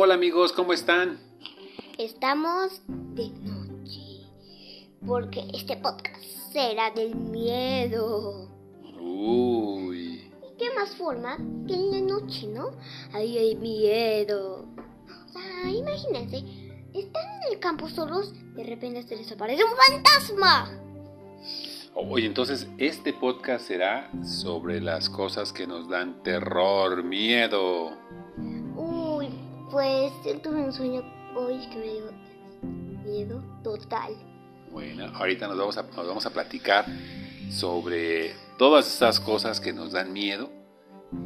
Hola amigos, ¿cómo están? Estamos de noche, porque este podcast será del miedo. Uy. ¿Y qué más forma que en la noche, no? Ahí hay miedo. O sea, imagínense, están en el campo solos, de repente se les aparece un fantasma. Oye, entonces este podcast será sobre las cosas que nos dan terror, miedo. Pues yo tuve un sueño hoy que me dio miedo total. Bueno, ahorita nos vamos a, nos vamos a platicar sobre todas estas cosas que nos dan miedo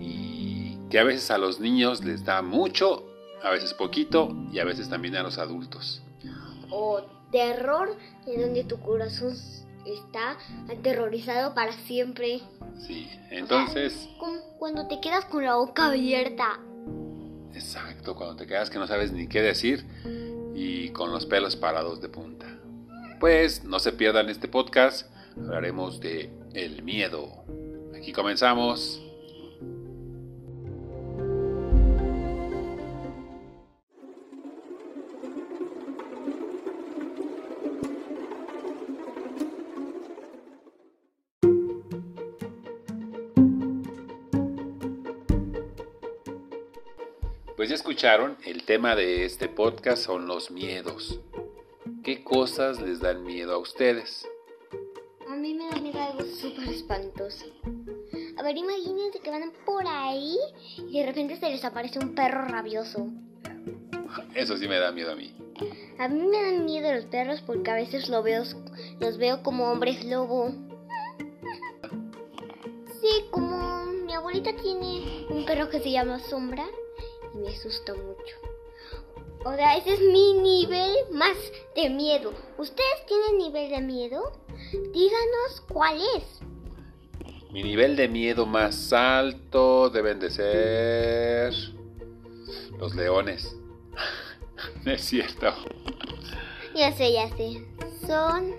y que a veces a los niños les da mucho, a veces poquito y a veces también a los adultos. O terror en donde tu corazón está aterrorizado para siempre. Sí, entonces, cuando te quedas con la boca abierta. Exacto, cuando te quedas que no sabes ni qué decir y con los pelos parados de punta. Pues no se pierdan este podcast, hablaremos de el miedo. Aquí comenzamos. Pues ya escucharon, el tema de este podcast son los miedos. ¿Qué cosas les dan miedo a ustedes? A mí me da miedo algo súper espantoso. A ver, imagínense que van por ahí y de repente se les aparece un perro rabioso. Eso sí me da miedo a mí. A mí me dan miedo los perros porque a veces lo veo, los veo como hombres lobo. Sí, como mi abuelita tiene un perro que se llama Sombra y me asusta mucho. O sea, ese es mi nivel más de miedo. ¿Ustedes tienen nivel de miedo? Díganos cuál es. Mi nivel de miedo más alto deben de ser los leones. No es cierto. Ya sé, ya sé. Son...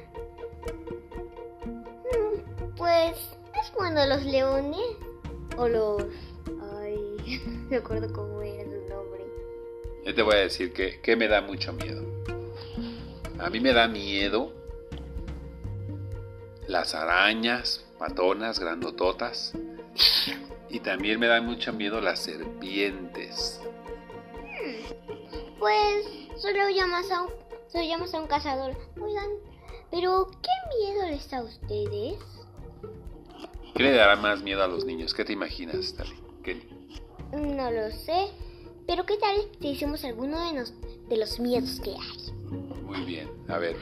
mm, Pues... ¿Es cuando los leones? O los... Ay... No me acuerdo cómo. Yo te voy a decir que, que me da mucho miedo. A mí me da miedo las arañas, matonas, grandototas. Y también me dan mucho miedo las serpientes. Pues... Solo llamas a un... Solo llamas a un cazador. Oigan... Pero... ¿Qué miedo les da a ustedes? ¿Qué le dará más miedo a los niños? ¿Qué te imaginas, Tali? ¿Qué? No lo sé. Pero ¿qué tal si hicimos alguno de los, de los miedos que hay? Muy bien. A ver,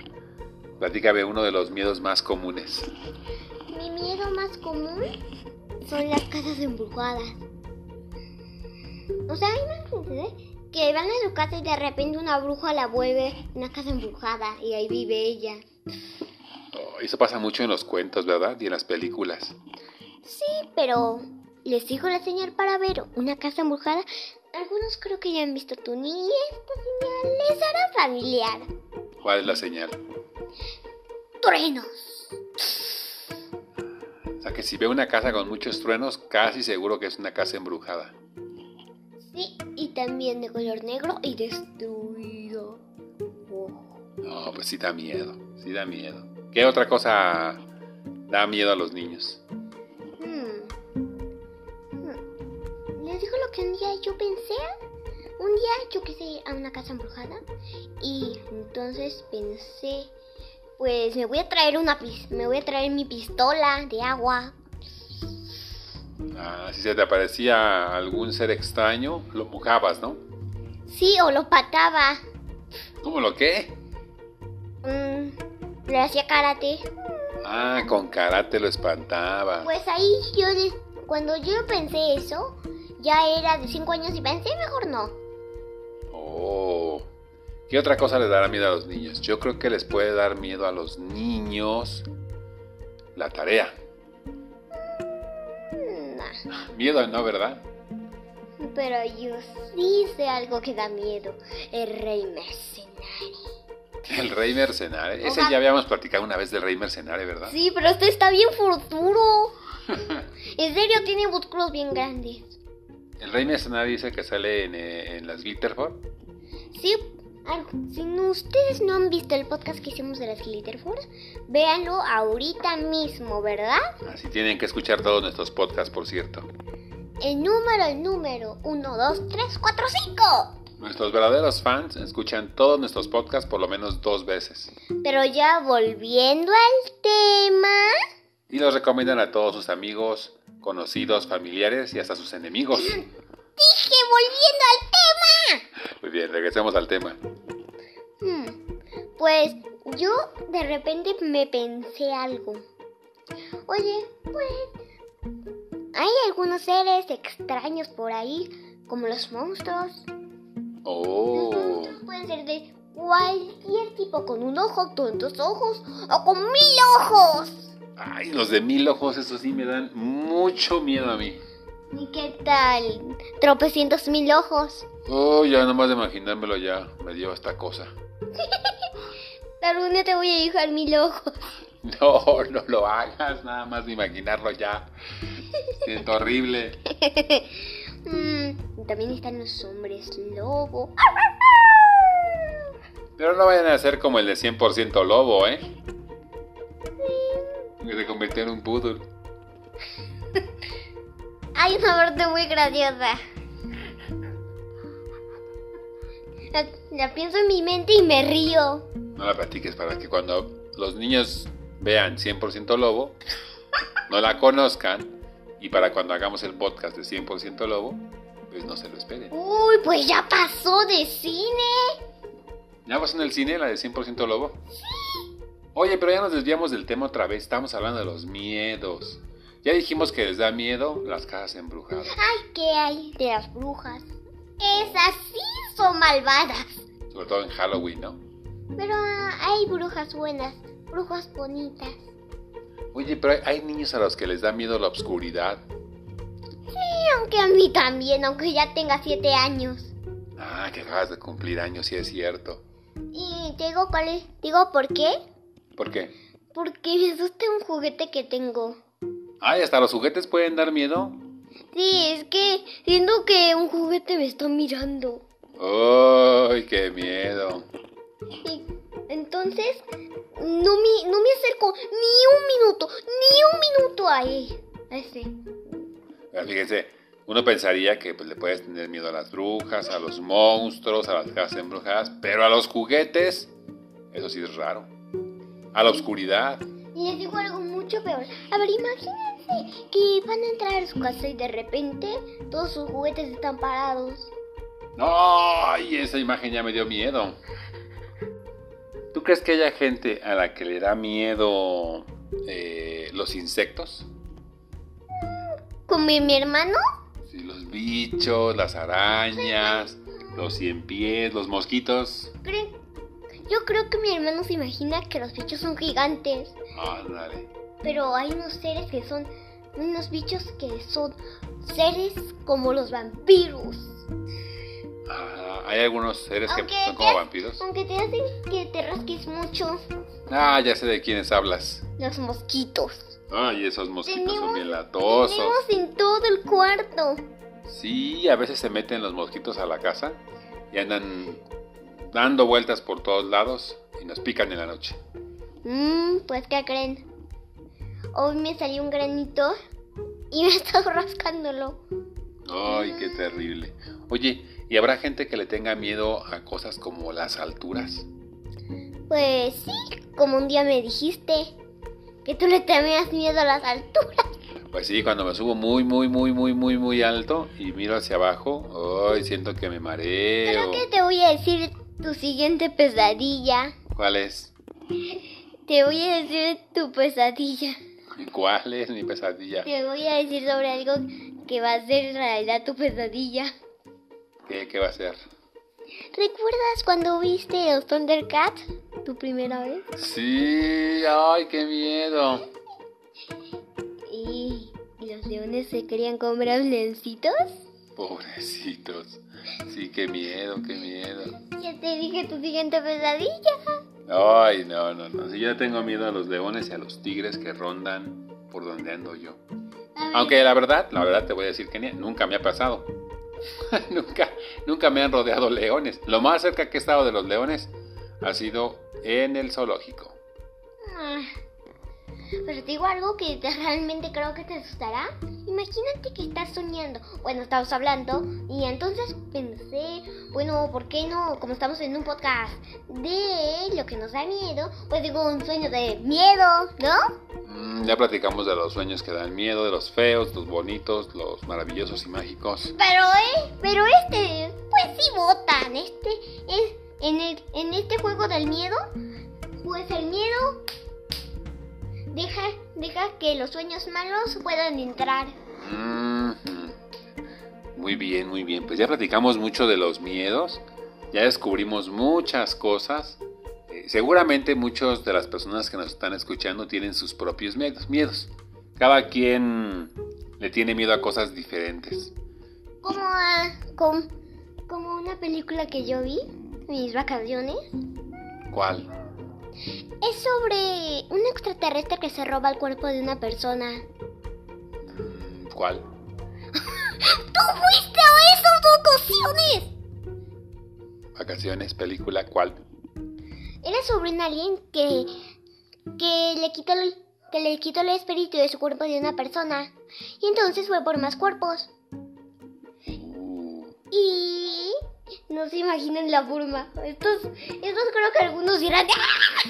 platícame uno de los miedos más comunes. Mi miedo más común son las casas embrujadas. O sea, imagínate ¿eh? que van a su casa y de repente una bruja la vuelve una casa embrujada y ahí vive ella. Oh, eso pasa mucho en los cuentos, ¿verdad? Y en las películas. Sí, pero les digo la señal para ver una casa embrujada. Algunos creo que ya han visto tu niña. Esta señal les hará familiar. ¿Cuál es la señal? Truenos. O sea que si veo una casa con muchos truenos, casi seguro que es una casa embrujada. Sí, y también de color negro y destruido. Oh. No, pues sí da miedo, sí da miedo. ¿Qué otra cosa da miedo a los niños? Que un día yo pensé. Un día yo quise ir a una casa embrujada y entonces pensé, pues me voy a traer una me voy a traer mi pistola de agua. Ah, si se te aparecía algún ser extraño, lo mojabas, ¿no? Sí, o lo pataba. ¿Cómo lo qué? Mm, le hacía karate. Ah, con karate lo espantaba. Pues ahí yo, cuando yo pensé eso, ya era de 5 años y pensé mejor no. Oh. ¿Qué otra cosa les dará miedo a los niños? Yo creo que les puede dar miedo a los niños la tarea. Nah. Miedo, ¿no, verdad? Pero yo sí sé algo que da miedo. El rey mercenario. El rey mercenario. Ese Ojalá. ya habíamos platicado una vez del rey mercenario, ¿verdad? Sí, pero este está bien futuro. en serio, tiene músculos bien grandes. El rey mercenario dice que sale en, eh, en las Glitterford. si, si ustedes no han visto el podcast que hicimos de las Glitter Force, véanlo ahorita mismo, ¿verdad? Así tienen que escuchar todos nuestros podcasts, por cierto. El número, el número, 1, 2, 3, 4, 5. Nuestros verdaderos fans escuchan todos nuestros podcasts por lo menos dos veces. Pero ya volviendo al tema. Y los recomiendan a todos sus amigos, conocidos, familiares y hasta sus enemigos. Dije, volviendo al tema. Muy bien, regresemos al tema. Hmm, pues yo de repente me pensé algo. Oye, pues hay algunos seres extraños por ahí, como los monstruos. Oh. Los monstruos pueden ser de cualquier tipo, con un ojo, con dos ojos o con mil ojos. Ay, los de mil ojos, esos sí me dan mucho miedo a mí. ¿Y qué tal? Tropecientos mil ojos. Oh, ya nomás de imaginármelo ya me dio esta cosa. Algún día te voy a dibujar mil ojos. No, no lo hagas, nada más de imaginarlo ya. Siento horrible. Mm, también están los hombres lobo. Pero no vayan a ser como el de 100% lobo, ¿eh? Que se convirtió en un poodle. Hay una parte muy graciosa. La, la pienso en mi mente y me río. No la platiques para que cuando los niños vean 100% lobo, no la conozcan y para cuando hagamos el podcast de 100% lobo, pues no se lo esperen. Uy, pues ya pasó de cine. ¿Ya vas en el cine la de 100% lobo? Oye, pero ya nos desviamos del tema otra vez. Estamos hablando de los miedos. Ya dijimos que les da miedo las casas embrujadas. Ay, ¿qué hay de las brujas? Esas sí son malvadas. Sobre todo en Halloween, ¿no? Pero ah, hay brujas buenas, brujas bonitas. Oye, pero hay, niños a los que les da miedo la oscuridad. Sí, aunque a mí también, aunque ya tenga siete años. Ah, que acabas de cumplir años, sí es cierto. Y te digo cuál es, digo por qué. ¿Por qué? Porque me asusta un juguete que tengo. Ay, hasta los juguetes pueden dar miedo. Sí, es que siento que un juguete me está mirando. ¡Ay, qué miedo! Y entonces no me, no me acerco ni un minuto, ni un minuto ahí. A ese. Fíjense, uno pensaría que pues, le puedes tener miedo a las brujas, a los monstruos, a las casas embrujadas, pero a los juguetes, eso sí es raro. A la oscuridad. Y les digo algo mucho peor. A ver, imagínense que van a entrar a su casa y de repente todos sus juguetes están parados. ¡Ay! Esa imagen ya me dio miedo. ¿Tú crees que haya gente a la que le da miedo eh, los insectos? ¿Con mi, mi hermano? Sí, los bichos, las arañas, los cien pies, los mosquitos. Creo- Yo creo que mi hermano se imagina que los bichos son gigantes. Ándale. Pero hay unos seres que son unos bichos que son seres como los vampiros. Ah, hay algunos seres que son como vampiros. Aunque te hacen que te rasques mucho. Ah, ya sé de quiénes hablas. Los mosquitos. Ay, esos mosquitos son bien latosos. Tenemos en todo el cuarto. Sí, a veces se meten los mosquitos a la casa y andan dando vueltas por todos lados y nos pican en la noche. Mmm, pues ¿qué creen? Hoy me salió un granito y me he estado rascándolo. Ay, qué terrible. Oye, ¿y habrá gente que le tenga miedo a cosas como las alturas? Pues sí, como un día me dijiste que tú le tenías miedo a las alturas. Pues sí, cuando me subo muy, muy, muy, muy, muy, muy alto y miro hacia abajo, ay, siento que me mareo. Creo que te voy a decir tu siguiente pesadilla. ¿Cuál es? Te voy a decir tu pesadilla. ¿Cuál es mi pesadilla? Te voy a decir sobre algo que va a ser realidad tu pesadilla. ¿Qué, qué va a ser? ¿Recuerdas cuando viste los Thundercats? ¿Tu primera vez? Sí, ay, qué miedo. ¿Y los leones se querían comer a los leoncitos? Pobrecitos. Sí, qué miedo, qué miedo. Ya te dije tu siguiente pesadilla. Ay, no, no, no. Si yo tengo miedo a los leones y a los tigres que rondan por donde ando yo. Aunque la verdad, la verdad te voy a decir que ni- nunca me ha pasado. nunca, nunca me han rodeado leones. Lo más cerca que he estado de los leones ha sido en el zoológico. Pero te digo algo que te- realmente creo que te asustará. Imagínate que estás soñando. Bueno, estamos hablando y entonces pensé, bueno, ¿por qué no? Como estamos en un podcast de lo que nos da miedo, pues digo un sueño de miedo, ¿no? Mm, ya platicamos de los sueños que dan miedo, de los feos, los bonitos, los maravillosos y mágicos. Pero, eh, pero este, pues sí votan. Este, es, en, el, en este juego del miedo, pues el miedo deja, deja que los sueños malos puedan entrar. Mm, Muy bien, muy bien. Pues ya platicamos mucho de los miedos. Ya descubrimos muchas cosas. Eh, seguramente muchas de las personas que nos están escuchando tienen sus propios miedos. miedos. Cada quien le tiene miedo a cosas diferentes. Como, a- com- como una película que yo vi mis vacaciones. ¿Cuál? Es sobre un extraterrestre que se roba el cuerpo de una persona. ¿Cuál? ¡Tú fuiste a esas ocasiones! Vacaciones, película, ¿cuál? Era sobre un alien que, que, le quitó el, que le quitó el espíritu de su cuerpo de una persona. Y entonces fue por más cuerpos. Uh, Y no se imaginan la forma. Estos, estos creo que algunos dirán "¡Ah!".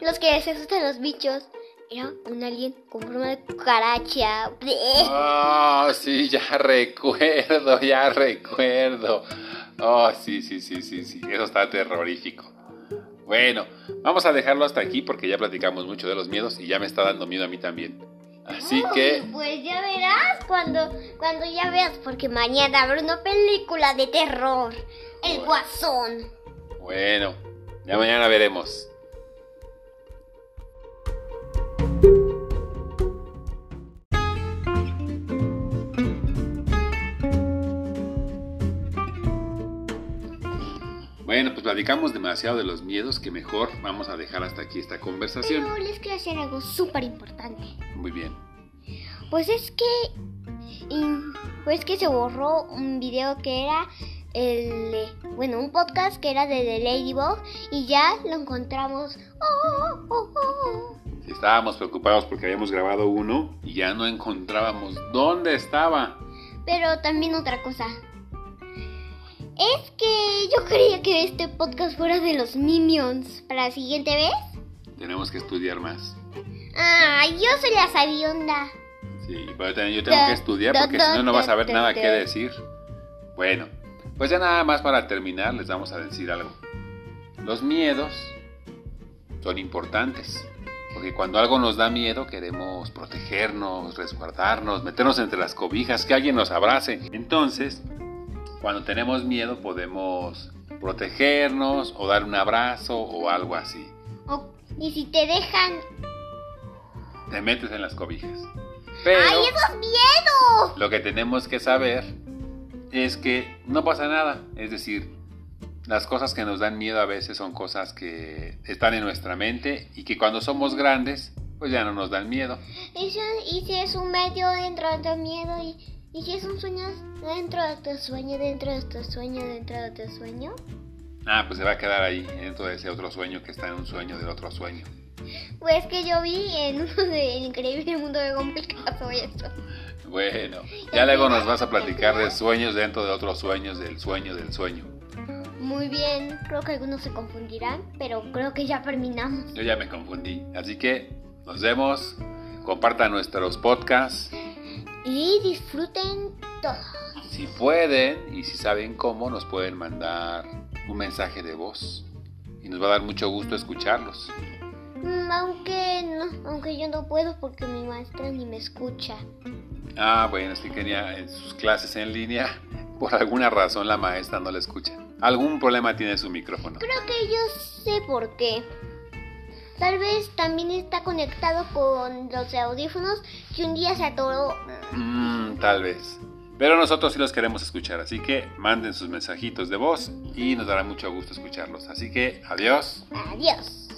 Los que se asustan los bichos. Era un alien con forma de cucaracha. Ah, sí, ya recuerdo, ya recuerdo. Oh, sí, sí, sí, sí, sí. Eso está terrorífico. Bueno, vamos a dejarlo hasta aquí porque ya platicamos mucho de los miedos y ya me está dando miedo a mí también. Así que, Pues ya verás cuando, cuando ya veas, porque mañana habrá una película de terror. El Bueno. Guasón. bueno, ya mañana veremos. Pues platicamos demasiado de los miedos que mejor vamos a dejar hasta aquí esta conversación. Pero les quiero hacer algo súper importante. Muy bien. Pues es que. Pues que se borró un video que era el. Bueno, un podcast que era de The Ladybug y ya lo encontramos. Oh, oh, oh, oh. Estábamos preocupados porque habíamos grabado uno y ya no encontrábamos dónde estaba. Pero también otra cosa. Es que yo creía que este podcast fuera de los Minions. ¿Para la siguiente vez? Tenemos que estudiar más. Ah, yo soy la sabionda. Sí, pero también yo tengo que estudiar porque si no, no vas a ver nada que decir. Bueno, pues ya nada más para terminar les vamos a decir algo. Los miedos son importantes. Porque cuando algo nos da miedo queremos protegernos, resguardarnos, meternos entre las cobijas, que alguien nos abrace. Entonces, cuando tenemos miedo podemos protegernos o dar un abrazo o algo así. O- y si te dejan. Te metes en las cobijas. Pero... ¡Ay, eso es miedo! Lo que tenemos que saber es que no pasa nada. Es decir, las cosas que nos dan miedo a veces son cosas que están en nuestra mente y que cuando somos grandes, pues ya no nos dan miedo. Y si, y si es un medio dentro de tu miedo y, y si es un sueño dentro de tu sueño, dentro de tu sueño, dentro de tu sueño. Ah, pues se va a quedar ahí dentro de ese otro sueño que está en un sueño del otro sueño. Pues que yo vi en uno de El Increíble Mundo de pasó eso. Bueno, ya luego nos vas a platicar de sueños dentro de otros sueños, del sueño del sueño. Muy bien, creo que algunos se confundirán, pero creo que ya terminamos. Yo ya me confundí. Así que nos vemos. Compartan nuestros podcasts. Y disfruten todo. Si pueden y si saben cómo, nos pueden mandar un mensaje de voz. Y nos va a dar mucho gusto escucharlos. Mm, Aunque no, aunque yo no puedo porque mi maestra ni me escucha. Ah, bueno, que quería en sus clases en línea, por alguna razón la maestra no la escucha. Algún problema tiene su micrófono. Creo que yo sé por qué. Tal vez también está conectado con los audífonos que un día se atoró. Mm, tal vez. Pero nosotros sí los queremos escuchar, así que manden sus mensajitos de voz y nos dará mucho gusto escucharlos. Así que, adiós. Adiós.